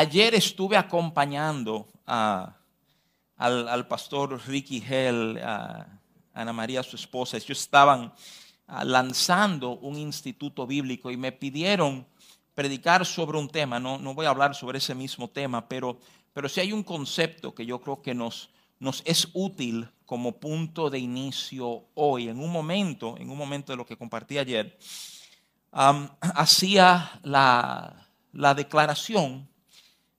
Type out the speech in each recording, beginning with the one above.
ayer estuve acompañando al, pastor Ricky Hell, a Ana María, su esposa. Ellos estaban ah, lanzando un instituto bíblico y me pidieron predicar sobre un tema. No, no voy a hablar sobre ese mismo tema, pero, pero sí hay un concepto que yo creo que nos, es útil como punto de inicio hoy. En un momento, en un momento de lo que compartí ayer, hacía la declaración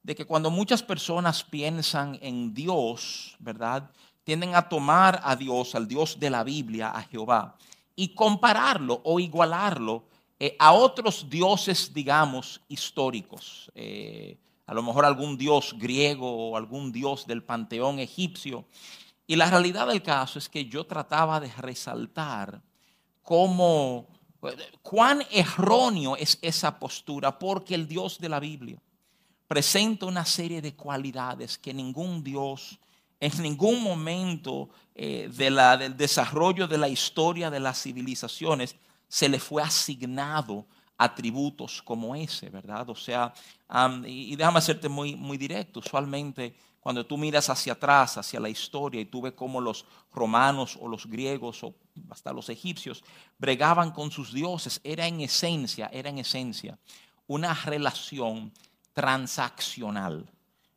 de que cuando muchas personas piensan en Dios, ¿verdad? Tienden a tomar a Dios, al Dios de la Biblia, a Jehová, y compararlo o igualarlo eh, a otros dioses, digamos, históricos. Eh, a lo mejor algún dios griego o algún dios del panteón egipcio. Y la realidad del caso es que yo trataba de resaltar cómo, cuán erróneo es esa postura, porque el Dios de la Biblia presenta una serie de cualidades que ningún Dios en ningún momento eh, del desarrollo de la historia de las civilizaciones se le fue asignado atributos como ese, ¿verdad? O sea, y, déjame hacerte muy, muy directo, usualmente cuando tú miras hacia atrás, hacia la historia, y tú ves cómo los romanos o los griegos o hasta los egipcios bregaban con sus dioses, era en esencia, era en esencia una relación transaccional.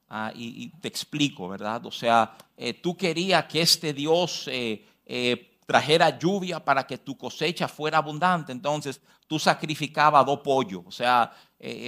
Ah, y, te explico, ¿verdad? O sea, eh, tú querías que este Dios eh, eh, trajera lluvia para que tu cosecha fuera abundante, entonces tú sacrificabas dos pollos. O sea,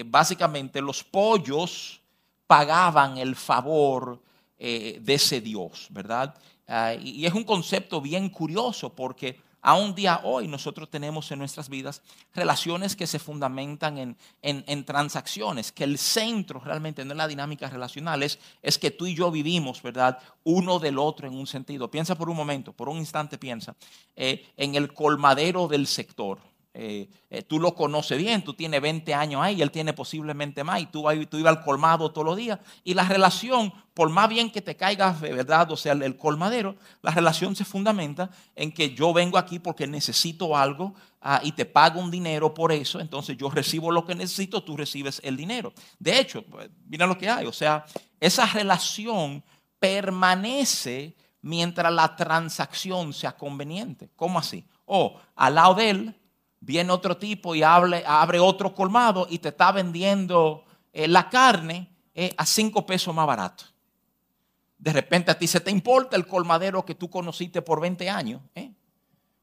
básicamente los pollos pagaban el favor de ese Dios, ¿verdad? Ah, y es un concepto bien curioso porque a un día hoy nosotros tenemos en nuestras vidas relaciones que se fundamentan en, transacciones, que el centro realmente no es la dinámica relacional, es, que tú y yo vivimos, ¿verdad? Uno del otro en un sentido. Piensa por un momento, por un instante piensa eh, en el colmadero del sector. Eh, eh, tú lo conoces bien, tú tienes 20 años ahí, él tiene posiblemente más, y tú, ibas al colmado todos los días, y la relación, por más bien que te caigas de verdad, o sea, el, colmadero, la relación se fundamenta en que yo vengo aquí porque necesito algo ah, y te pago un dinero por eso, entonces yo recibo lo que necesito, tú recibes el dinero. De hecho, pues, mira lo que hay, o sea, esa relación permanece mientras la transacción sea conveniente. ¿Cómo así? O al lado de él, viene otro tipo y abre otro colmado y te está vendiendo eh, la carne eh, a cinco pesos más barato. De repente a ti se te importa el colmadero que tú conociste por 20 años. ¿eh?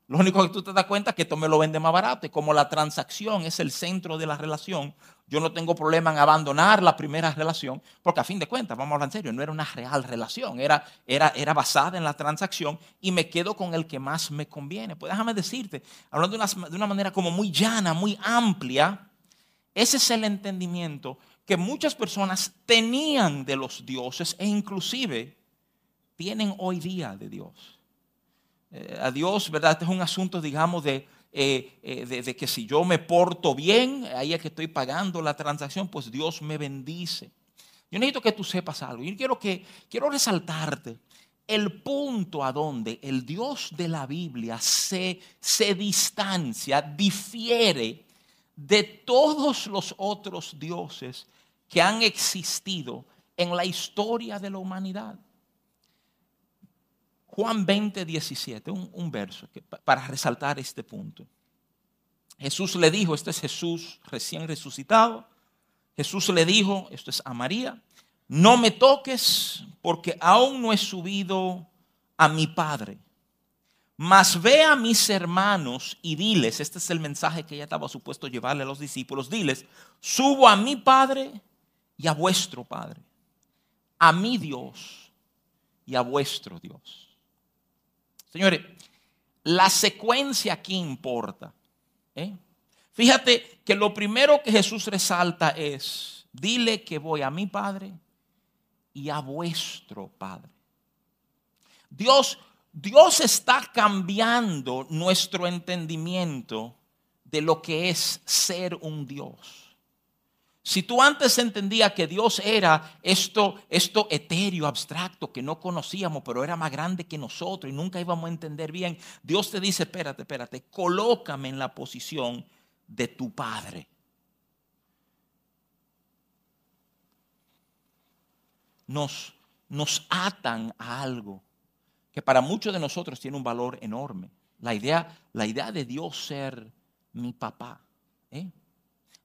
Lo único que tú te das cuenta es que esto me lo vende más barato. Y como la transacción es el centro de la relación, yo no tengo problema en abandonar la primera relación, porque a fin de cuentas, vamos a hablar en serio, no era una real relación, era, era, era basada en la transacción y me quedo con el que más me conviene. Pues déjame decirte, hablando de una, de una manera como muy llana, muy amplia, ese es el entendimiento que muchas personas tenían de los dioses e inclusive tienen hoy día de Dios. Eh, a Dios, ¿verdad? Este es un asunto, digamos, de, eh, eh, de, que si yo me porto bien, ahí es que estoy pagando la transacción, pues Dios me bendice. Yo necesito que tú sepas algo. Yo quiero, que, quiero resaltarte el punto a donde el Dios de la Biblia se, se distancia, difiere de todos los otros dioses que han existido en la historia de la humanidad. Juan 20, 17, un, verso para resaltar este punto. Jesús le dijo, este es Jesús recién resucitado. Jesús le dijo, esto es a María, no me toques porque aún no he subido a mi Padre. Mas ve a mis hermanos y diles, este es el mensaje que ella estaba supuesto llevarle a los discípulos, diles, subo a mi Padre y a vuestro Padre, a mi Dios y a vuestro Dios. Señores, la secuencia aquí importa. ¿eh? Fíjate que lo primero que Jesús resalta es, dile que voy a mi Padre y a vuestro Padre. Dios, Dios está cambiando nuestro entendimiento de lo que es ser un Dios. Si tú antes entendías que Dios era esto, esto etéreo, abstracto, que no conocíamos, pero era más grande que nosotros y nunca íbamos a entender bien, Dios te dice, espérate, espérate, colócame en la posición de tu Padre. nos, nos atan a algo que para muchos de nosotros tiene un valor enorme. La idea, la idea de Dios ser mi papá. ¿eh?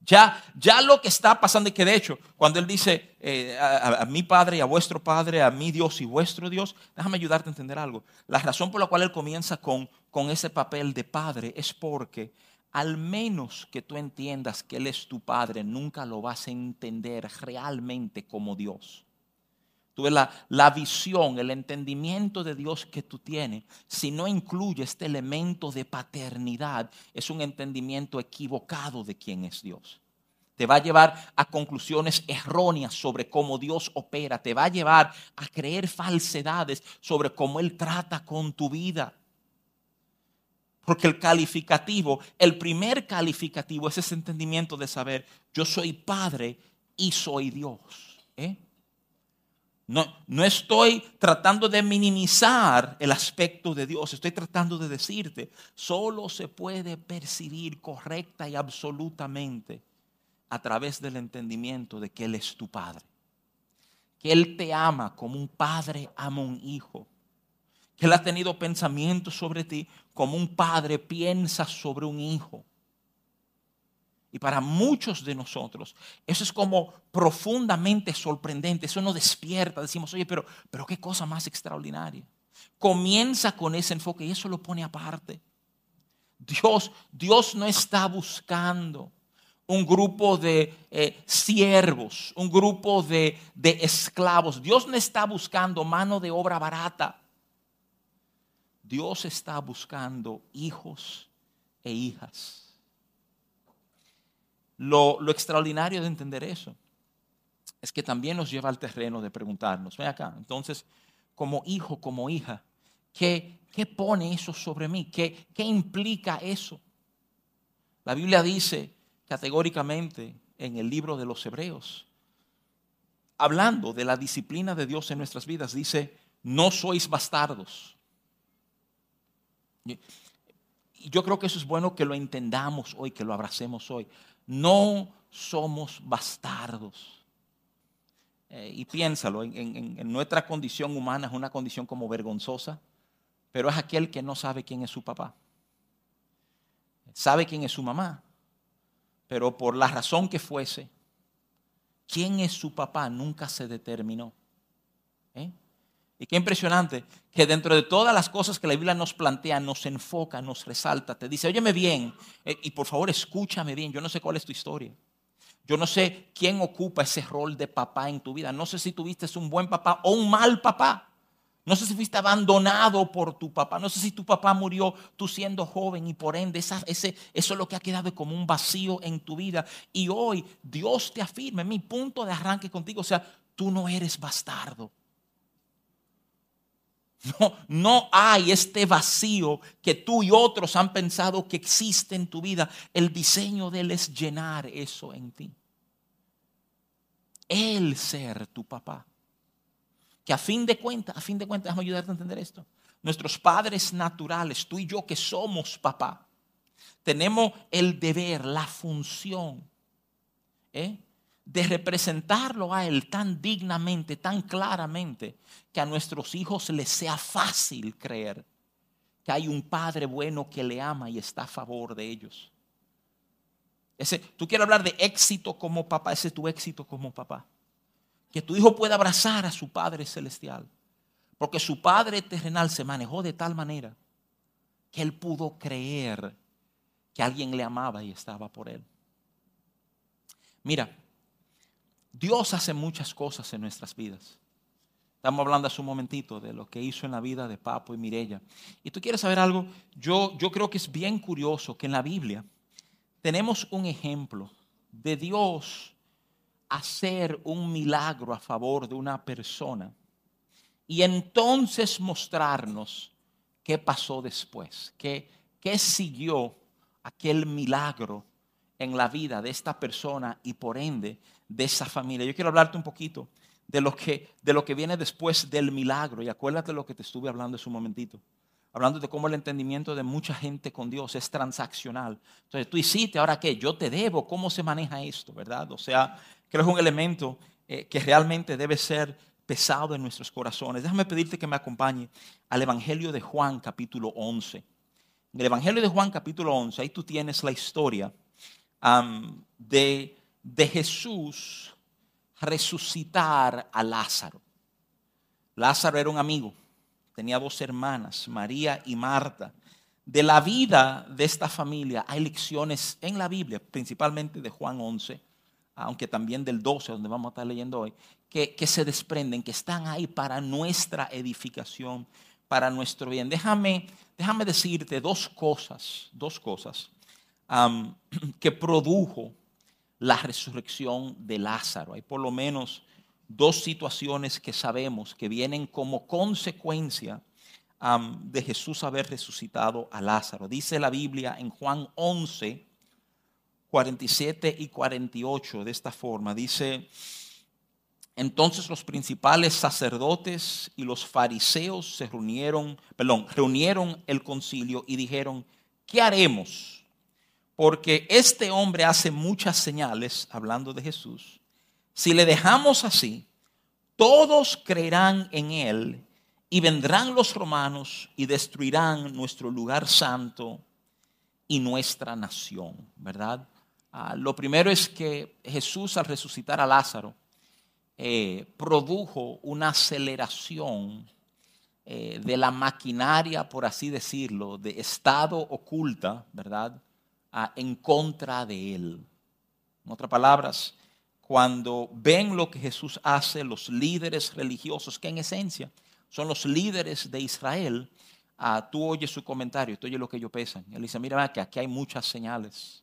Ya, ya lo que está pasando, y que de hecho, cuando Él dice eh, a, mi Padre y a vuestro Padre, a mi Dios y vuestro Dios, déjame ayudarte a entender algo. La razón por la cual Él comienza con, con ese papel de Padre es porque al menos que tú entiendas que Él es tu Padre, nunca lo vas a entender realmente como Dios. Tú ves la, la, visión, el entendimiento de Dios que tú tienes, si no incluye este elemento de paternidad, es un entendimiento equivocado de quién es Dios. Te va a llevar a conclusiones erróneas sobre cómo Dios opera. Te va a llevar a creer falsedades sobre cómo Él trata con tu vida. Porque el calificativo, el primer calificativo es ese entendimiento de saber, yo soy Padre y soy Dios. ¿eh? No, no estoy tratando de minimizar el aspecto de Dios, estoy tratando de decirte, solo se puede percibir correcta y absolutamente a través del entendimiento de que Él es tu Padre. Que Él te ama como un padre ama un hijo. Que Él ha tenido pensamientos sobre ti como un padre piensa sobre un hijo. Y para muchos de nosotros, eso es como profundamente sorprendente. Eso nos despierta. Decimos, oye, pero, pero qué cosa más extraordinaria. Comienza con ese enfoque y eso lo pone aparte. Dios, Dios no está buscando un grupo de eh, siervos, un grupo de, de esclavos. Dios no está buscando mano de obra barata. Dios está buscando hijos e hijas lo, extraordinario de entender eso es que también nos lleva al terreno de preguntarnos, ve acá, entonces, como hijo, como hija, ¿qué, qué pone eso sobre mí? ¿Qué, ¿Qué implica eso? La Biblia dice categóricamente en el libro de los Hebreos, hablando de la disciplina de Dios en nuestras vidas, dice, no sois bastardos. Yo creo que eso es bueno que lo entendamos hoy, que lo abracemos hoy no somos bastardos. Eh, y piénsalo, en, nuestra condición humana es una condición como vergonzosa, pero es aquel que no sabe quién es su papá. Sabe quién es su mamá, pero por la razón que fuese, quién es su papá nunca se determinó. ¿Eh? Y qué impresionante que dentro de todas las cosas que la Biblia nos plantea, nos enfoca, nos resalta, te dice, óyeme bien, eh, y por favor escúchame bien, yo no sé cuál es tu historia. Yo no sé quién ocupa ese rol de papá en tu vida. No sé si tuviste un buen papá o un mal papá. No sé si fuiste abandonado por tu papá. No sé si tu papá murió tú siendo joven y por ende ese, eso es lo que ha quedado como un vacío en tu vida. Y hoy Dios te afirma, mi punto de arranque contigo, o sea, tú no eres bastardo. No, no hay este vacío que tú y otros han pensado que existe en tu vida. El diseño de Él es llenar eso en ti. Él ser tu papá. Que a fin de cuentas, a fin de cuentas, déjame ayudarte a entender esto. Nuestros padres naturales, tú y yo que somos papá, tenemos el deber, la función ¿eh? De representarlo a Él tan dignamente, tan claramente, que a nuestros hijos les sea fácil creer que hay un Padre bueno que le ama y está a favor de ellos. Ese, tú quieres hablar de éxito como papá, ese es tu éxito como papá. Que tu hijo pueda abrazar a su Padre celestial. Porque su Padre terrenal se manejó de tal manera que él pudo creer que alguien le amaba y estaba por él. Mira, Dios hace muchas cosas en nuestras vidas. Estamos hablando hace un momentito de lo que hizo en la vida de Papo y Mirella. Y tú quieres saber algo, yo, yo creo que es bien curioso que en la Biblia tenemos un ejemplo de Dios hacer un milagro a favor de una persona y entonces mostrarnos qué pasó después, qué, qué siguió aquel milagro en la vida de esta persona y por ende de esa familia. Yo quiero hablarte un poquito de lo que, de lo que viene después del milagro. Y acuérdate de lo que te estuve hablando hace un momentito. Hablando de cómo el entendimiento de mucha gente con Dios es transaccional. Entonces tú hiciste, ahora qué, yo te debo, ¿cómo se maneja esto? ¿Verdad? O sea, creo que es un elemento eh, que realmente debe ser pesado en nuestros corazones. Déjame pedirte que me acompañe al Evangelio de Juan capítulo 11. En el Evangelio de Juan capítulo 11, ahí tú tienes la historia de, de Jesús resucitar a Lázaro. Lázaro era un amigo, tenía dos hermanas, María y Marta. De la vida de esta familia hay lecciones en la Biblia, principalmente de Juan 11, aunque también del 12, donde vamos a estar leyendo hoy, que, se desprenden, que están ahí para nuestra edificación, para nuestro bien. Déjame, déjame decirte dos cosas, dos cosas que produjo la resurrección de Lázaro. Hay por lo menos dos situaciones que sabemos que vienen como consecuencia de Jesús haber resucitado a Lázaro. Dice la Biblia en Juan 11, 47 y 48 de esta forma. Dice, entonces los principales sacerdotes y los fariseos se reunieron, perdón, reunieron el concilio y dijeron, ¿qué haremos? Porque este hombre hace muchas señales, hablando de Jesús. Si le dejamos así, todos creerán en él y vendrán los romanos y destruirán nuestro lugar santo y nuestra nación, ¿verdad? Ah, lo primero es que Jesús al resucitar a Lázaro eh, produjo una aceleración eh, de la maquinaria, por así decirlo, de estado oculta, ¿verdad? En contra de él. En otras palabras, cuando ven lo que Jesús hace, los líderes religiosos, que en esencia son los líderes de Israel, ah, tú oyes su comentario, tú oyes lo que ellos pesan. Él dice, mira que aquí hay muchas señales.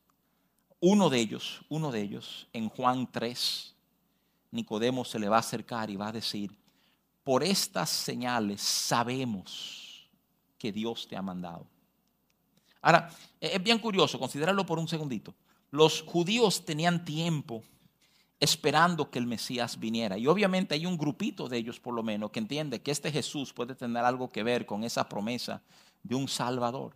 Uno de ellos, uno de ellos, en Juan 3, Nicodemo se le va a acercar y va a decir, por estas señales sabemos que Dios te ha mandado. Ahora, e-, es bien curioso, considéralo por un segundito. Los judíos tenían tiempo esperando que el Mesías viniera. Y obviamente hay un grupito de ellos, por lo menos, que entiende que este Jesús puede tener algo que ver con esa promesa de un Salvador.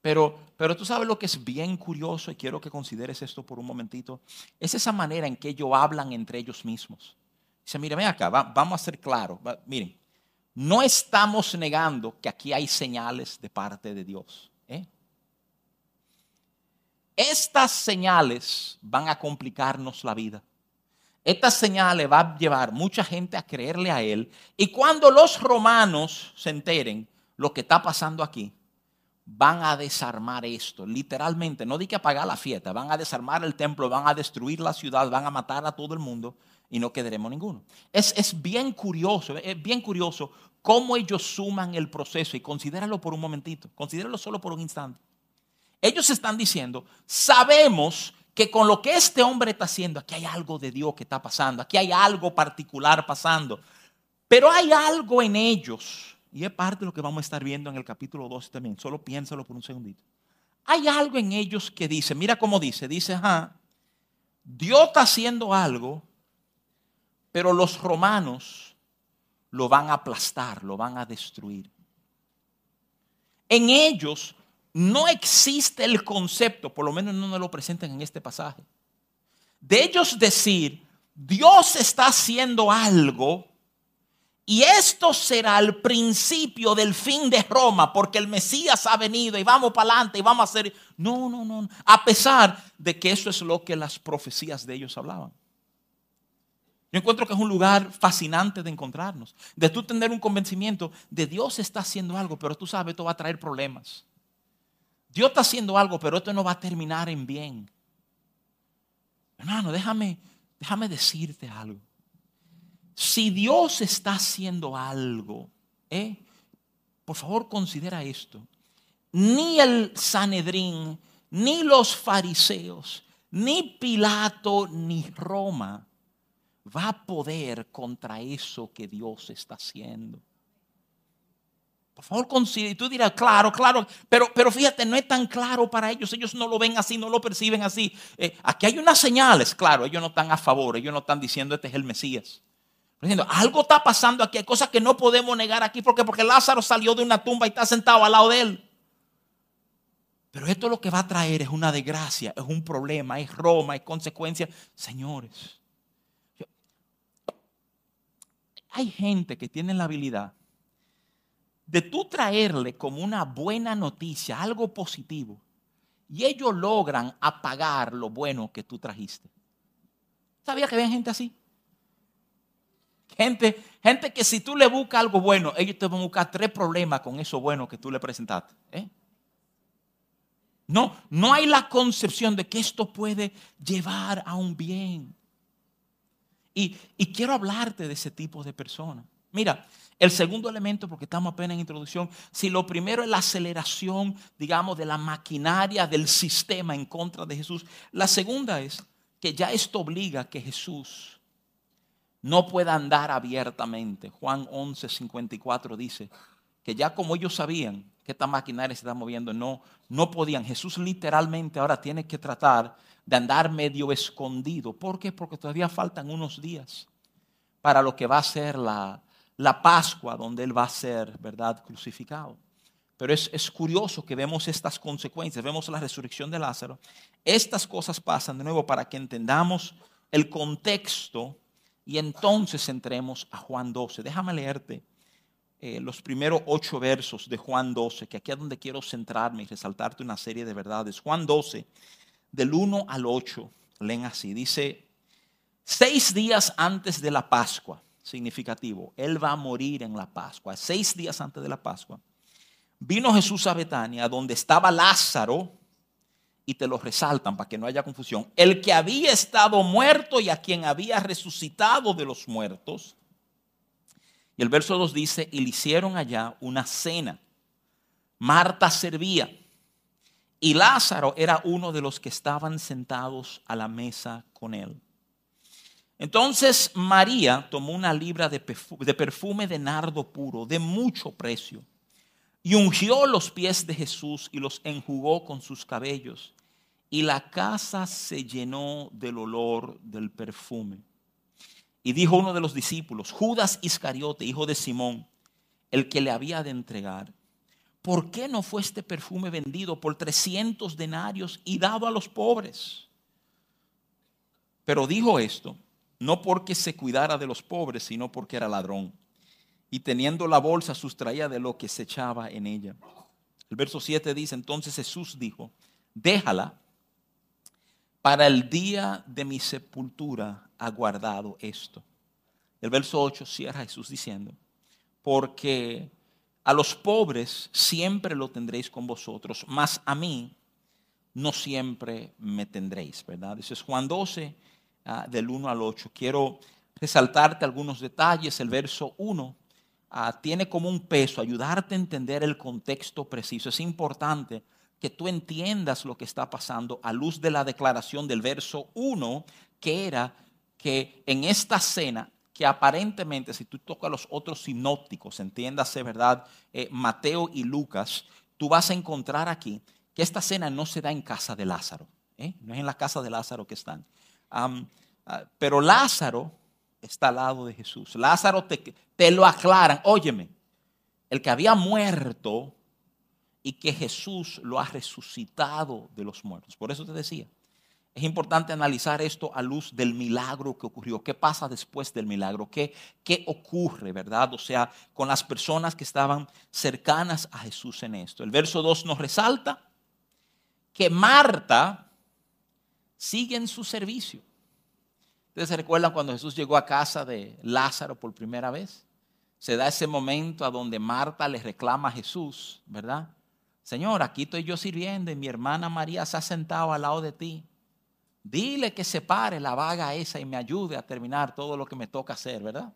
Pero, pero tú sabes lo que es bien curioso, y quiero que consideres esto por un momentito, es esa manera en que ellos hablan entre ellos mismos. Dice, mire, ven acá, vamos a ser claros. miren, no estamos negando que aquí hay señales de parte de Dios. ¿Eh? Estas señales van a complicarnos la vida. Estas señales va a llevar mucha gente a creerle a Él. Y cuando los romanos se enteren lo que está pasando aquí, van a desarmar esto, literalmente, no di que apagar la fiesta, van a desarmar el templo, van a destruir la ciudad, van a matar a todo el mundo y no quedaremos ninguno. Es, es bien curioso, es bien curioso cómo ellos suman el proceso y considéralo por un momentito, considéralo solo por un instante. Ellos están diciendo, sabemos que con lo que este hombre está haciendo, aquí hay algo de Dios que está pasando, aquí hay algo particular pasando, pero hay algo en ellos y es parte de lo que vamos a estar viendo en el capítulo 12 también. Solo piénsalo por un segundito. Hay algo en ellos que dice, mira cómo dice, dice, ajá, Dios está haciendo algo, pero los romanos lo van a aplastar, lo van a destruir. En ellos no existe el concepto, por lo menos no nos lo presentan en este pasaje, de ellos decir, Dios está haciendo algo, y esto será el principio del fin de Roma, porque el Mesías ha venido y vamos para adelante y vamos a hacer... No, no, no. A pesar de que eso es lo que las profecías de ellos hablaban. Yo encuentro que es un lugar fascinante de encontrarnos, de tú tener un convencimiento de Dios está haciendo algo, pero tú sabes, esto va a traer problemas. Dios está haciendo algo, pero esto no va a terminar en bien. Hermano, déjame, déjame decirte algo si Dios está haciendo algo, ¿eh? por favor considera esto. Ni el Sanedrín, ni los fariseos, ni Pilato, ni Roma va a poder contra eso que Dios está haciendo. Por favor, considera. Y tú dirás, claro, claro. Pero, pero fíjate, no es tan claro para ellos. Ellos no lo ven así, no lo perciben así. Eh, aquí hay unas señales, claro. Ellos no están a favor. Ellos no están diciendo, este es el Mesías diciendo, algo está pasando aquí, hay cosas que no podemos negar aquí porque, porque Lázaro salió de una tumba y está sentado al lado de él. Pero esto lo que va a traer es una desgracia, es un problema, es Roma, es consecuencia. Señores, hay gente que tiene la habilidad de tú traerle como una buena noticia, algo positivo, y ellos logran apagar lo bueno que tú trajiste. ¿Sabía que había gente así? Gente, gente que si tú le buscas algo bueno, ellos te van a buscar tres problemas con eso bueno que tú le presentaste. ¿eh? No, no hay la concepción de que esto puede llevar a un bien. Y, y quiero hablarte de ese tipo de personas. Mira, el segundo elemento, porque estamos apenas en introducción, si lo primero es la aceleración, digamos, de la maquinaria del sistema en contra de Jesús, la segunda es que ya esto obliga a que Jesús no pueda andar abiertamente. Juan 11, 54 dice que ya como ellos sabían que esta maquinaria se está moviendo, no, no podían. Jesús literalmente ahora tiene que tratar de andar medio escondido. ¿Por qué? Porque todavía faltan unos días para lo que va a ser la, la Pascua, donde Él va a ser, ¿verdad?, crucificado. Pero es, es, curioso que vemos estas consecuencias, vemos la resurrección de Lázaro. Estas cosas pasan de nuevo para que entendamos el contexto y entonces entremos a Juan 12. Déjame leerte eh, los primeros ocho versos de Juan 12, que aquí es donde quiero centrarme y resaltarte una serie de verdades. Juan 12, del 1 al 8, leen así. Dice, seis días antes de la Pascua, significativo, Él va a morir en la Pascua, seis días antes de la Pascua. Vino Jesús a Betania, donde estaba Lázaro, y te lo resaltan para que no haya confusión, el que había estado muerto y a quien había resucitado de los muertos. Y el verso 2 dice, y le hicieron allá una cena. Marta servía y Lázaro era uno de los que estaban sentados a la mesa con él. Entonces María tomó una libra de perfume de nardo puro, de mucho precio y ungió los pies de Jesús y los enjugó con sus cabellos. Y la casa se llenó del olor del perfume. Y dijo uno de los discípulos, Judas Iscariote, hijo de Simón, el que le había de entregar, ¿por qué no fue este perfume vendido por 300 denarios y dado a los pobres? Pero dijo esto, no porque se cuidara de los pobres, sino porque era ladrón y teniendo la bolsa sustraía de lo que se echaba en ella. El verso 7 dice, entonces Jesús dijo, déjala, para el día de mi sepultura ha guardado esto. El verso 8 cierra Jesús diciendo, porque a los pobres siempre lo tendréis con vosotros, mas a mí no siempre me tendréis, ¿verdad? Ese es Juan 12, ah, del 1 al 8. Quiero resaltarte algunos detalles. El verso 1 Ah, tiene como un peso ayudarte a entender el contexto preciso. Es importante que tú entiendas lo que está pasando a luz de la declaración del verso 1, que era que en esta cena, que aparentemente si tú tocas los otros sinópticos, entiéndase, ¿verdad? Eh, Mateo y Lucas, tú vas a encontrar aquí que esta cena no se da en casa de Lázaro, ¿eh? no es en la casa de Lázaro que están. Ah, pero Lázaro está al lado de Jesús. Lázaro te, te lo aclaran. Óyeme, el que había muerto y que Jesús lo ha resucitado de los muertos. Por eso te decía, es importante analizar esto a luz del milagro que ocurrió. ¿Qué pasa después del milagro? ¿Qué, ¿Qué ocurre, verdad? O sea, con las personas que estaban cercanas a Jesús en esto. El verso 2 nos resalta que Marta sigue en su servicio. ¿Ustedes se recuerdan cuando Jesús llegó a casa de Lázaro por primera vez? Se da ese momento a donde Marta le reclama a Jesús, ¿verdad? Señor, aquí estoy yo sirviendo y mi hermana María se ha sentado al lado de ti. Dile que se pare la vaga esa y me ayude a terminar todo lo que me toca hacer, ¿verdad?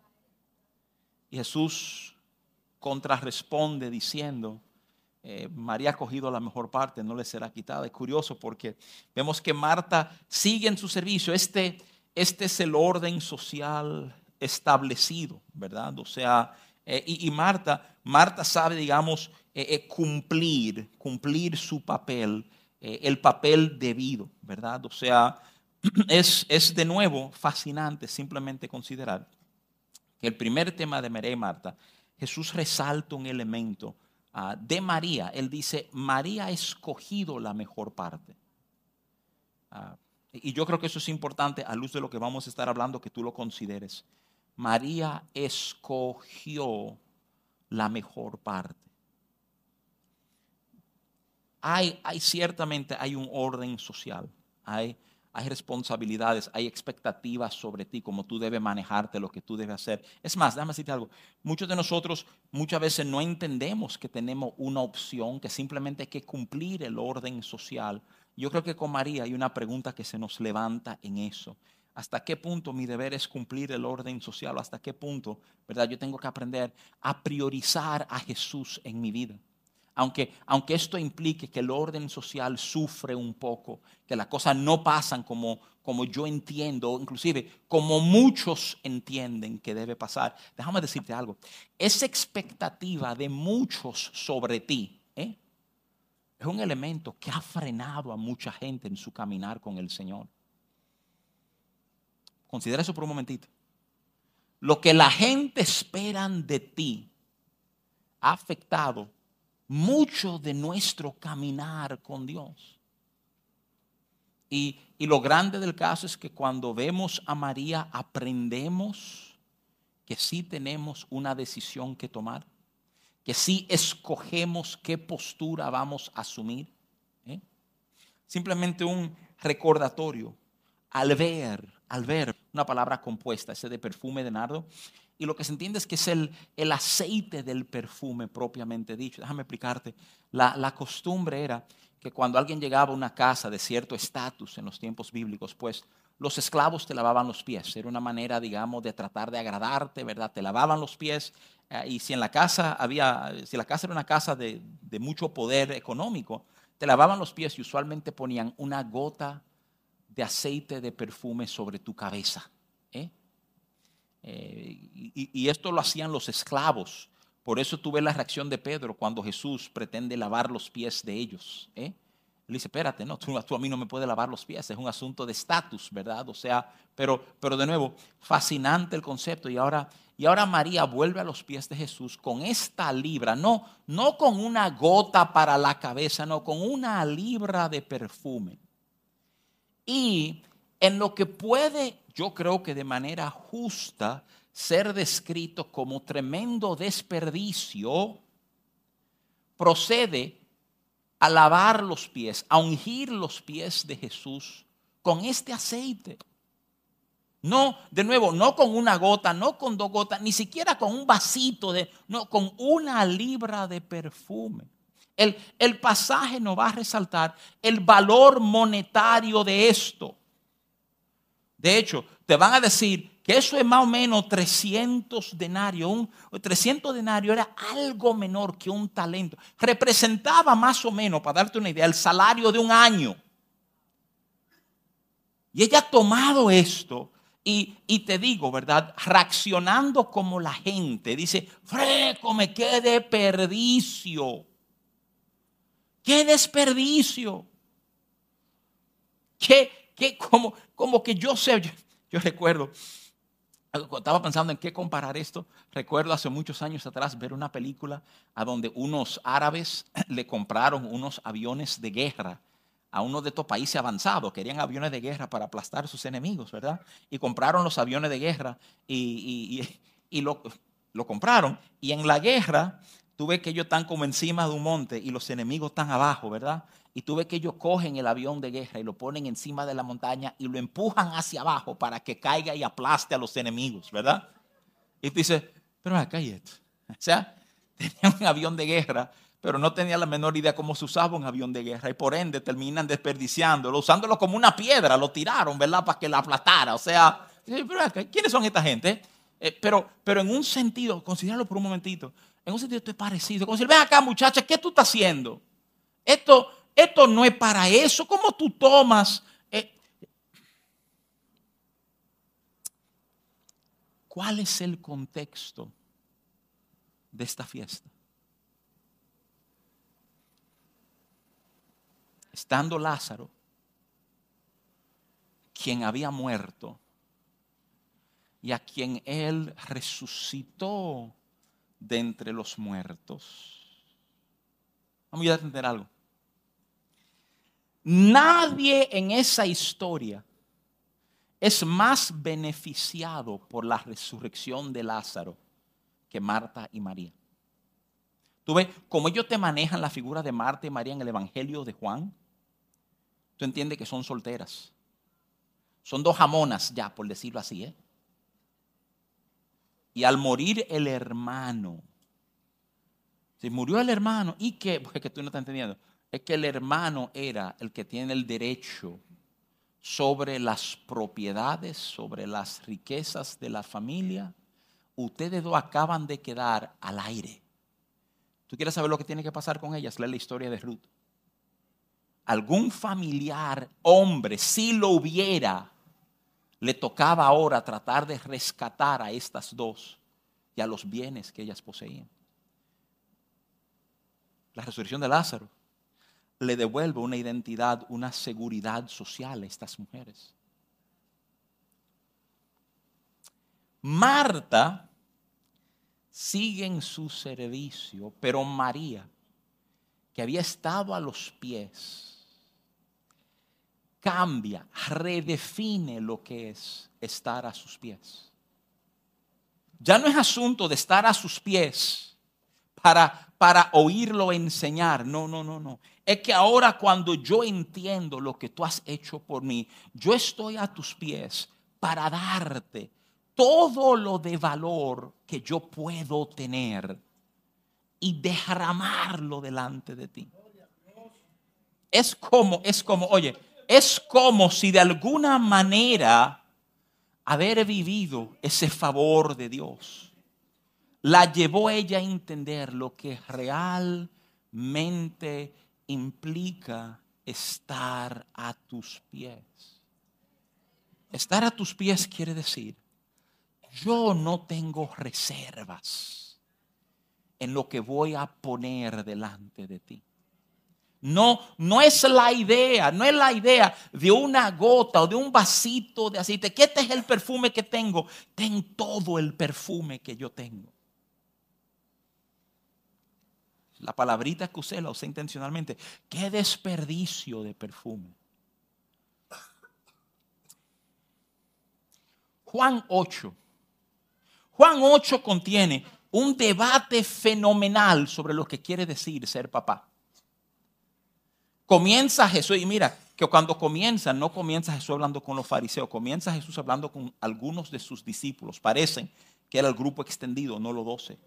Y Jesús contrarresponde diciendo, eh, María ha cogido la mejor parte, no le será quitada. Es curioso porque vemos que Marta sigue en su servicio. Este, este es el orden social establecido, ¿verdad? O sea, eh, y, Marta, Marta sabe, digamos, eh, cumplir, cumplir su papel, el papel debido, ¿verdad? O sea, es, es de nuevo fascinante simplemente considerar que el primer tema de María y Marta, Jesús resalta un elemento ah, de María. Él dice, María ha escogido la mejor parte. Ah, y yo creo que eso es importante a luz de lo que vamos a estar hablando, que tú lo consideres. María escogió la mejor parte. Hay, hay ciertamente hay un orden social, hay, hay responsabilidades, hay expectativas sobre ti, como tú debes manejarte, lo que tú debes hacer. Es más, déjame decirte algo, muchos de nosotros muchas veces no entendemos que tenemos una opción, que simplemente hay que cumplir el orden social. Yo creo que con María hay una pregunta que se nos levanta en eso hasta qué punto mi deber es cumplir el orden social, hasta qué punto, ¿verdad? Yo tengo que aprender a priorizar a Jesús en mi vida. Aunque, aunque esto implique que el orden social sufre un poco, que las cosas no pasan como, como yo entiendo, inclusive como muchos entienden que debe pasar. Déjame decirte algo. Esa expectativa de muchos sobre ti ¿eh? es un elemento que ha frenado a mucha gente en su caminar con el Señor. Considera eso por un momentito. Lo que la gente espera de ti ha afectado mucho de nuestro caminar con Dios. Y, y, lo grande del caso es que cuando vemos a María aprendemos que sí tenemos una decisión que tomar, que sí escogemos qué postura vamos a asumir. ¿eh? Simplemente un recordatorio al ver al ver una palabra compuesta, ese de perfume de nardo, y lo que se entiende es que es el, el aceite del perfume propiamente dicho. Déjame explicarte. La, la, costumbre era que cuando alguien llegaba a una casa de cierto estatus en los tiempos bíblicos, pues los esclavos te lavaban los pies. Era una manera, digamos, de tratar de agradarte, ¿verdad? Te lavaban los pies. Eh, y si en la casa había, si la casa era una casa de, de mucho poder económico, te lavaban los pies y usualmente ponían una gota de aceite de perfume sobre tu cabeza. ¿eh? Eh, y, esto lo hacían los esclavos. Por eso tuve la reacción de Pedro cuando Jesús pretende lavar los pies de ellos. ¿eh? Él dice, espérate, no, tú, a mí no me puedes lavar los pies, es un asunto de estatus, ¿verdad? O sea, pero, pero de nuevo, fascinante el concepto. Y ahora, y ahora María vuelve a los pies de Jesús con esta libra, no, no con una gota para la cabeza, no, con una libra de perfume y en lo que puede, yo creo que de manera justa, ser descrito como tremendo desperdicio, procede a lavar los pies, a ungir los pies de Jesús con este aceite. No, de nuevo, no con una gota, no con dos gotas, ni siquiera con un vasito de, no, con una libra de perfume. El, pasaje nos va a resaltar el valor monetario de esto. De hecho, te van a decir que eso es más o menos 300 denarios. Un, 300 denarios era algo menor que un talento. Representaba más o menos, para darte una idea, el salario de un año. Y ella ha tomado esto y, y, te digo, ¿verdad? Reaccionando como la gente. Dice, freco, me quede perdicio. ¡Qué desperdicio! ¿Qué, qué, como, como que yo sé, yo, recuerdo, estaba pensando en qué comparar esto. Recuerdo hace muchos años atrás ver una película a donde unos árabes le compraron unos aviones de guerra a uno de estos países avanzados. Querían aviones de guerra para aplastar a sus enemigos, ¿verdad? Y compraron los aviones de guerra y, y, y lo, lo compraron. Y en la guerra tú ves que ellos están como encima de un monte y los enemigos están abajo, ¿verdad? Y tú ves que ellos cogen el avión de guerra y lo ponen encima de la montaña y lo empujan hacia abajo para que caiga y aplaste a los enemigos, ¿verdad? Y tú dices, pero acá hay esto. O sea, tenían un avión de guerra, pero no tenía la menor idea cómo se usaba un avión de guerra y por ende terminan desperdiciándolo, usándolo como una piedra, lo tiraron, ¿verdad? Para que la aplastara. O sea, pero acá, ¿quiénes son esta gente? Eh, pero, pero en un sentido, considéralo por un momentito, en un sentido esto es parecido. Como decir, ven acá muchacha, ¿qué tú estás haciendo? Esto, esto no es para eso. ¿Cómo tú tomas? Eh? ¿Cuál es el contexto de esta fiesta? Estando Lázaro, quien había muerto y a quien él resucitó de entre los muertos. Vamos a entender algo. Nadie en esa historia es más beneficiado por la resurrección de Lázaro que Marta y María. Tú ves, como ellos te manejan la figura de Marta y María en el Evangelio de Juan, tú entiendes que son solteras. Son dos jamonas ya, por decirlo así. ¿eh? Y al morir el hermano, si murió el hermano, ¿y qué? Porque tú no estás entendiendo. Es que el hermano era el que tiene el derecho sobre las propiedades, sobre las riquezas de la familia, ustedes dos acaban de quedar al aire. ¿Tú quieres saber lo que tiene que pasar con ellas? Lee la historia de Ruth. Algún familiar, hombre, si lo hubiera, le tocaba ahora tratar de rescatar a estas dos y a los bienes que ellas poseían. La resurrección de Lázaro le devuelve una identidad, una seguridad social a estas mujeres. Marta sigue en su servicio, pero María, que había estado a los pies, cambia, redefine lo que es estar a sus pies. Ya no es asunto de estar a sus pies para, para oírlo enseñar. No, no, no, no. Es que ahora cuando yo entiendo lo que tú has hecho por mí, yo estoy a tus pies para darte todo lo de valor que yo puedo tener y derramarlo delante de ti. Es como, es como, oye, es como si de alguna manera haber vivido ese favor de Dios la llevó ella a entender lo que realmente implica estar a tus pies. Estar a tus pies quiere decir, yo no tengo reservas en lo que voy a poner delante de ti. No, no es la idea, no es la idea de una gota o de un vasito de aceite. Que este es el perfume que tengo. Ten todo el perfume que yo tengo. La palabrita que usé la usé intencionalmente. Qué desperdicio de perfume. Juan 8. Juan 8 contiene un debate fenomenal sobre lo que quiere decir ser papá. Comienza Jesús, y mira, que cuando comienza, no comienza Jesús hablando con los fariseos, comienza Jesús hablando con algunos de sus discípulos. Parecen que era el grupo extendido, no los doce.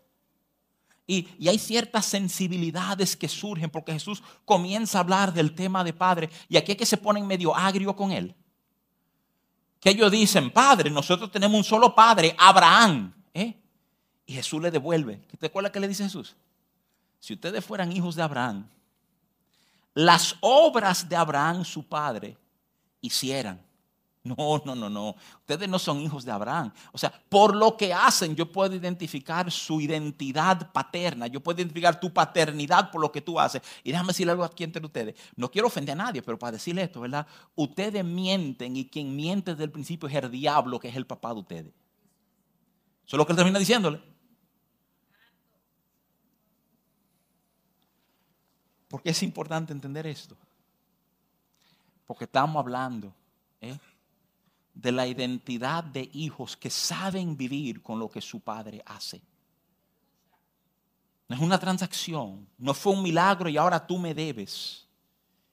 Y, hay ciertas sensibilidades que surgen porque Jesús comienza a hablar del tema de Padre. Y aquí es que se ponen medio agrio con él. Que ellos dicen, Padre, nosotros tenemos un solo Padre, Abraham. ¿eh? Y Jesús le devuelve. ¿Te acuerdas que le dice Jesús? Si ustedes fueran hijos de Abraham, las obras de Abraham, su padre, hicieran. No, no, no, no. Ustedes no son hijos de Abraham. O sea, por lo que hacen, yo puedo identificar su identidad paterna. Yo puedo identificar tu paternidad por lo que tú haces. Y déjame decirle algo aquí entre ustedes. No quiero ofender a nadie, pero para decirle esto, ¿verdad? Ustedes mienten y quien miente desde el principio es el diablo, que es el papá de ustedes. Eso es lo que él termina diciéndole. ¿Por qué es importante entender esto? Porque estamos hablando. ¿eh? De la identidad de hijos que saben vivir con lo que su padre hace. No es una transacción, no fue un milagro y ahora tú me debes.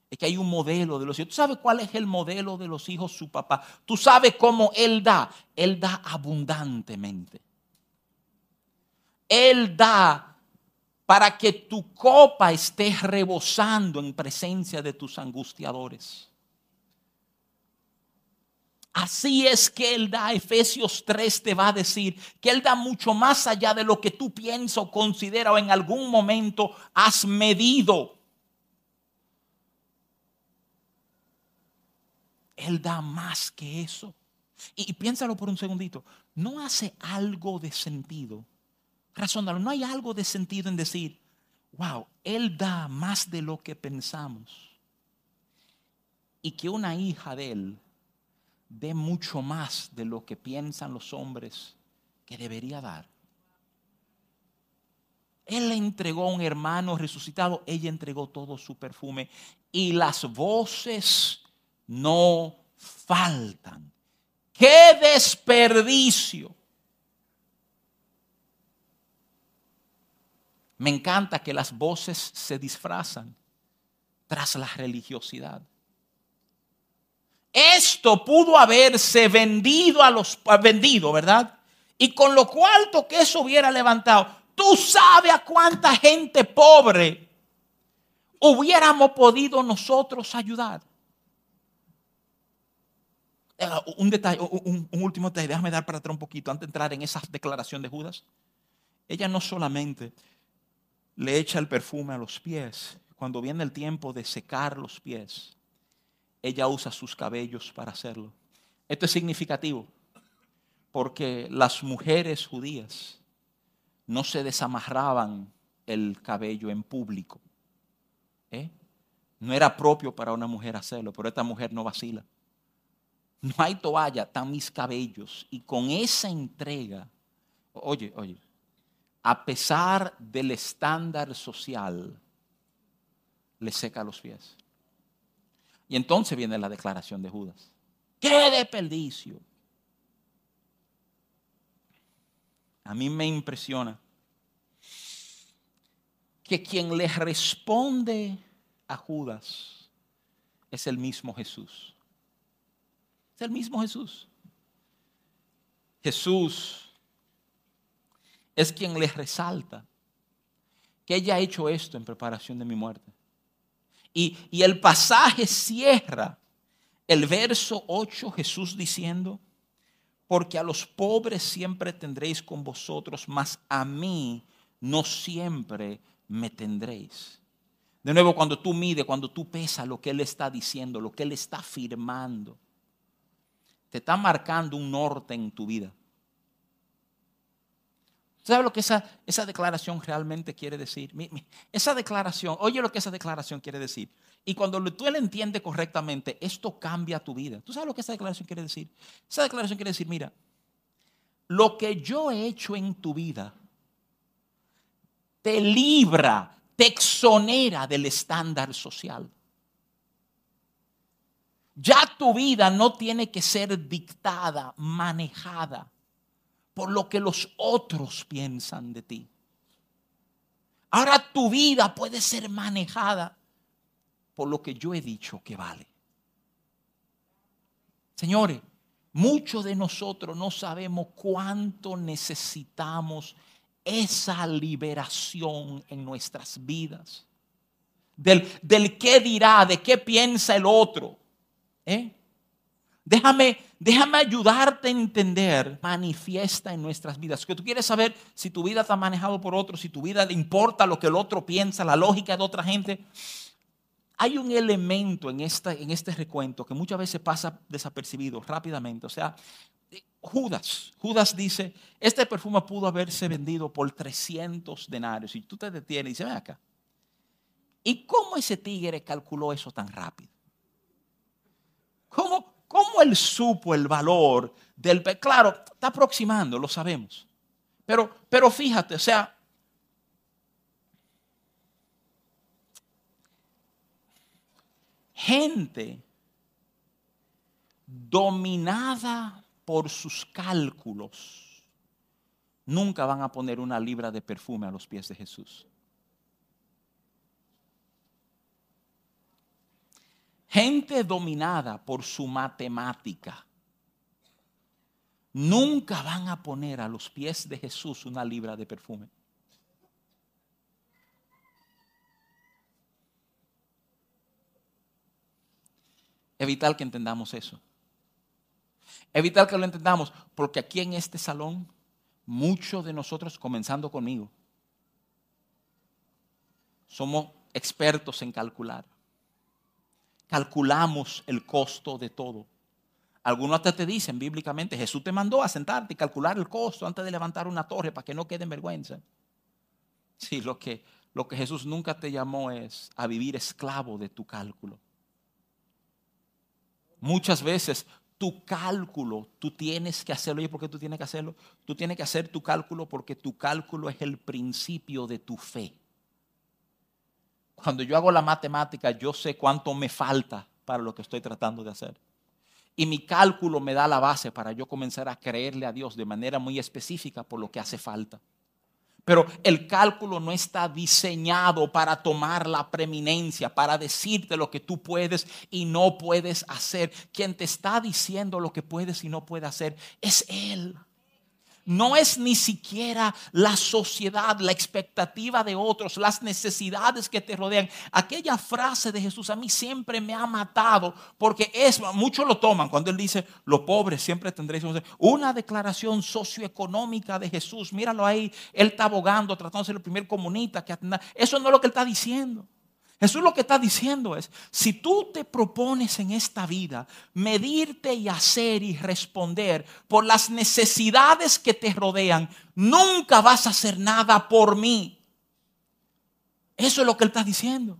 Es que hay un modelo de los hijos. ¿Tú sabes cuál es el modelo de los hijos, su papá? Tú sabes cómo Él da. Él da abundantemente. Él da para que tu copa esté rebosando en presencia de tus angustiadores. Así es que Él da, Efesios 3 te va a decir que Él da mucho más allá de lo que tú piensas o consideras o en algún momento has medido. Él da más que eso. Y, piénsalo por un segundito. No hace algo de sentido. Razónalo. No hay algo de sentido en decir, wow, Él da más de lo que pensamos. Y que una hija de Él dé mucho más de lo que piensan los hombres que debería dar. Él le entregó a un hermano resucitado, ella entregó todo su perfume y las voces no faltan ¡Qué desperdicio! Me encanta que las voces se disfrazan tras la religiosidad. Esto pudo haberse vendido a los vendido, ¿verdad? Y con lo cuarto que eso hubiera levantado, tú sabes a cuánta gente pobre hubiéramos podido nosotros ayudar. Eh, un detalle, un, último detalle, déjame dar para atrás un poquito antes de entrar en esa declaración de Judas. Ella no solamente le echa el perfume a los pies, cuando viene el tiempo de secar los pies, ella usa sus cabellos para hacerlo. Esto es significativo porque las mujeres judías no se desamarraban el cabello en público. ¿eh? No era propio para una mujer hacerlo, pero esta mujer no vacila. No hay toalla, están mis cabellos. Y con esa entrega, oye, oye, a pesar del estándar social, le seca los pies. Y entonces viene la declaración de Judas. ¡Qué desperdicio! A mí me impresiona que quien le responde a Judas es el mismo Jesús. Es el mismo Jesús. Jesús es quien le resalta que ella ha hecho esto en preparación de mi muerte. Y, el pasaje cierra el verso 8, Jesús diciendo, porque a los pobres siempre tendréis con vosotros, mas a mí no siempre me tendréis. De nuevo, cuando tú mides, cuando tú pesas lo que Él está diciendo, lo que Él está afirmando, te está marcando un norte en tu vida. ¿Sabes lo que esa, esa declaración realmente quiere decir? Esa declaración, oye lo que esa declaración quiere decir. Y cuando tú la entiendes correctamente, esto cambia tu vida. ¿Tú sabes lo que esa declaración quiere decir? Esa declaración quiere decir, mira, lo que yo he hecho en tu vida te libra, te exonera del estándar social. Ya tu vida no tiene que ser dictada, manejada por lo que los otros piensan de ti. Ahora tu vida puede ser manejada por lo que yo he dicho que vale. Señores, muchos de nosotros no sabemos cuánto necesitamos esa liberación en nuestras vidas. Del, del qué dirá, de qué piensa el otro. ¿Eh? Déjame, déjame ayudarte a entender, manifiesta en nuestras vidas. Que tú quieres saber si tu vida está manejado por otro, si tu vida le importa lo que el otro piensa, la lógica de otra gente. Hay un elemento en, esta, en este recuento que muchas veces pasa desapercibido rápidamente. O sea, Judas, Judas dice, este perfume pudo haberse vendido por 300 denarios. Y tú te detienes y dices, ven acá. ¿Y cómo ese tigre calculó eso tan rápido? ¿Cómo, ¿Cómo él supo el valor del... Claro, está aproximando, lo sabemos. Pero, pero fíjate, o sea, gente dominada por sus cálculos nunca van a poner una libra de perfume a los pies de Jesús. Gente dominada por su matemática nunca van a poner a los pies de Jesús una libra de perfume. Es vital que entendamos eso. Es vital que lo entendamos porque aquí en este salón, muchos de nosotros, comenzando conmigo, somos expertos en calcular calculamos el costo de todo. Algunos hasta te dicen bíblicamente, Jesús te mandó a sentarte y calcular el costo antes de levantar una torre para que no quede en vergüenza. Sí, lo que, lo que Jesús nunca te llamó es a vivir esclavo de tu cálculo. Muchas veces tu cálculo, tú tienes que hacerlo. ¿Y por qué tú tienes que hacerlo? Tú tienes que hacer tu cálculo porque tu cálculo es el principio de tu fe cuando yo hago la matemática, yo sé cuánto me falta para lo que estoy tratando de hacer. Y mi cálculo me da la base para yo comenzar a creerle a Dios de manera muy específica por lo que hace falta. Pero el cálculo no está diseñado para tomar la preeminencia, para decirte lo que tú puedes y no puedes hacer. Quien te está diciendo lo que puedes y no puedes hacer es Él no es ni siquiera la sociedad, la expectativa de otros, las necesidades que te rodean. Aquella frase de Jesús a mí siempre me ha matado porque es, muchos lo toman cuando él dice, los pobres siempre tendréis una declaración socioeconómica de Jesús. Míralo ahí, él está abogando, ser el primer comunista que atenda. Eso no es lo que él está diciendo. Jesús lo que está diciendo es, si tú te propones en esta vida medirte y hacer y responder por las necesidades que te rodean, nunca vas a hacer nada por mí. Eso es lo que él está diciendo.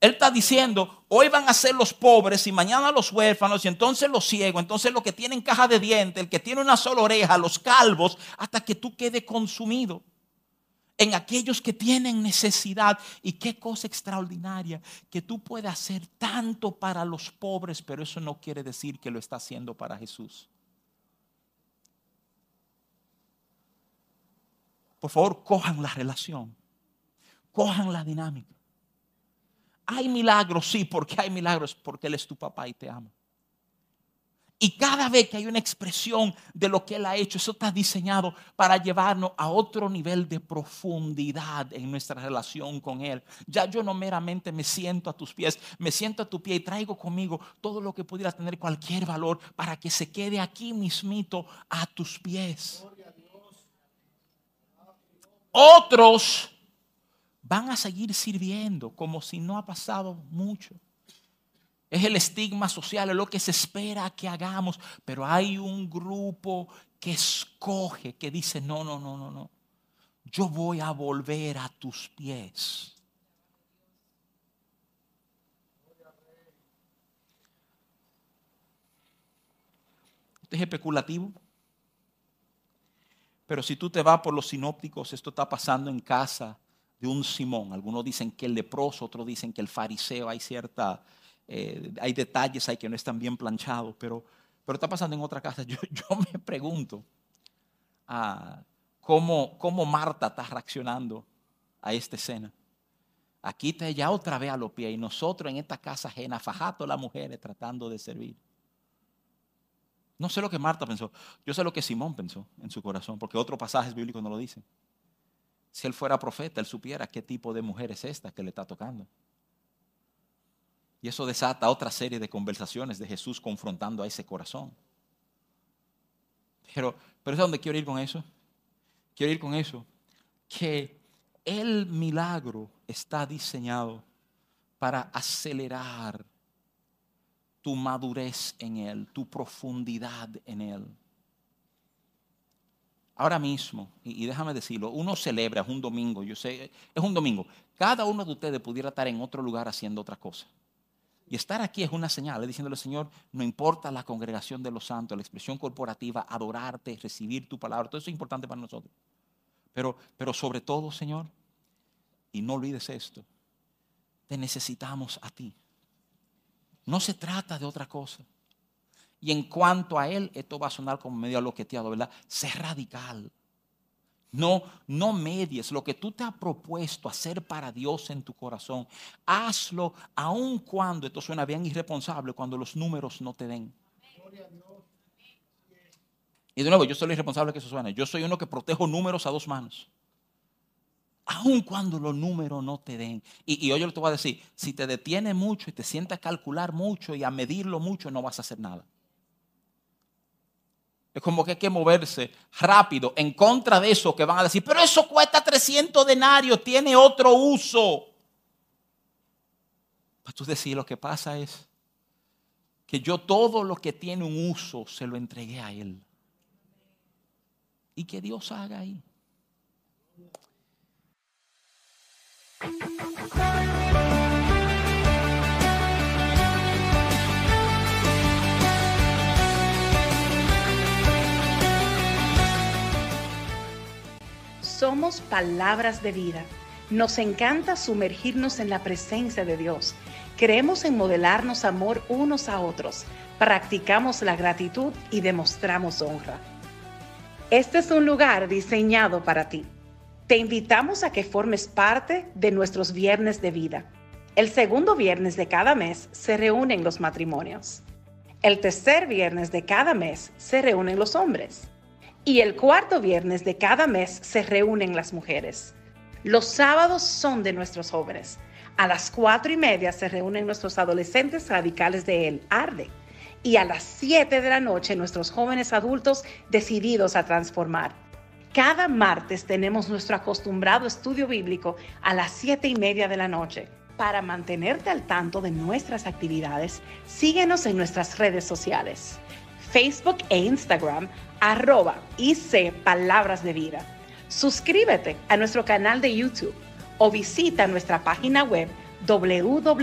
Él está diciendo, hoy van a ser los pobres y mañana los huérfanos y entonces los ciegos, entonces los que tienen caja de dientes, el que tiene una sola oreja, los calvos, hasta que tú quedes consumido en aquellos que tienen necesidad. Y qué cosa extraordinaria que tú puedes hacer tanto para los pobres, pero eso no quiere decir que lo está haciendo para Jesús. Por favor, cojan la relación, cojan la dinámica. Hay milagros, sí, porque hay milagros, porque Él es tu papá y te ama. Y cada vez que hay una expresión de lo que Él ha hecho, eso está diseñado para llevarnos a otro nivel de profundidad en nuestra relación con Él. Ya yo no meramente me siento a tus pies, me siento a tu pie y traigo conmigo todo lo que pudiera tener cualquier valor para que se quede aquí mismito a tus pies. Otros van a seguir sirviendo como si no ha pasado mucho. Es el estigma social, es lo que se espera que hagamos. Pero hay un grupo que escoge, que dice, no, no, no, no, no. Yo voy a volver a tus pies. Esto es especulativo. Pero si tú te vas por los sinópticos, esto está pasando en casa de un Simón. Algunos dicen que el leproso, otros dicen que el fariseo. Hay cierta eh, hay detalles ahí que no están bien planchados, pero, pero está pasando en otra casa. Yo, yo me pregunto ah, cómo, cómo Marta está reaccionando a esta escena. Aquí está ella otra vez a los pies y nosotros en esta casa ajena, fajato las mujeres tratando de servir. No sé lo que Marta pensó, yo sé lo que Simón pensó en su corazón, porque otros pasajes bíblicos no lo dicen. Si él fuera profeta, él supiera qué tipo de mujer es esta que le está tocando. Y eso desata otra serie de conversaciones de Jesús confrontando a ese corazón. Pero, pero es donde quiero ir con eso. Quiero ir con eso. Que el milagro está diseñado para acelerar tu madurez en Él, tu profundidad en Él. Ahora mismo, y, y, déjame decirlo, uno celebra, es un domingo, yo sé, es un domingo. Cada uno de ustedes pudiera estar en otro lugar haciendo otra cosa. Y estar aquí es una señal, diciéndole, Señor, no importa la congregación de los santos, la expresión corporativa, adorarte, recibir tu palabra, todo eso es importante para nosotros. Pero, pero sobre todo, Señor, y no olvides esto, te necesitamos a ti. No se trata de otra cosa. Y en cuanto a Él, esto va a sonar como medio aloqueteado, ¿verdad? Sé radical. No, no medies lo que tú te has propuesto hacer para Dios en tu corazón. Hazlo aun cuando, esto suena bien irresponsable, cuando los números no te den. Y de nuevo, yo soy el irresponsable que eso suene. Yo soy uno que protejo números a dos manos. Aun cuando los números no te den. Y, hoy yo te voy a decir, si te detiene mucho y te sientas a calcular mucho y a medirlo mucho, no vas a hacer nada. Es como que hay que moverse rápido en contra de eso que van a decir, pero eso cuesta 300 denarios, tiene otro uso. Para tú decir, lo que pasa es que yo todo lo que tiene un uso se lo entregué a Él. Y que Dios haga ahí. Somos palabras de vida. Nos encanta sumergirnos en la presencia de Dios. Queremos en modelarnos amor unos a otros. practicamos la gratitud y demostramos honra. Este es un lugar diseñado para ti. Te invitamos a que formes parte de nuestros viernes de vida. El segundo viernes de cada mes se reúnen los matrimonios. El tercer viernes de cada mes se reúnen los hombres. Y el cuarto viernes de cada mes se reúnen las mujeres. Los sábados son de nuestros jóvenes. A las cuatro y media se reúnen nuestros adolescentes radicales de El Arde y a las 7 de la noche nuestros jóvenes adultos decididos a transformar. Cada martes tenemos nuestro acostumbrado estudio bíblico a las 7 y media de la noche. Para mantenerte al tanto de nuestras actividades, síguenos en nuestras redes sociales, Facebook e Instagram, arroba IC Palabras de Vida. Suscríbete a nuestro canal de YouTube o visita nuestra página web www.icpb.org.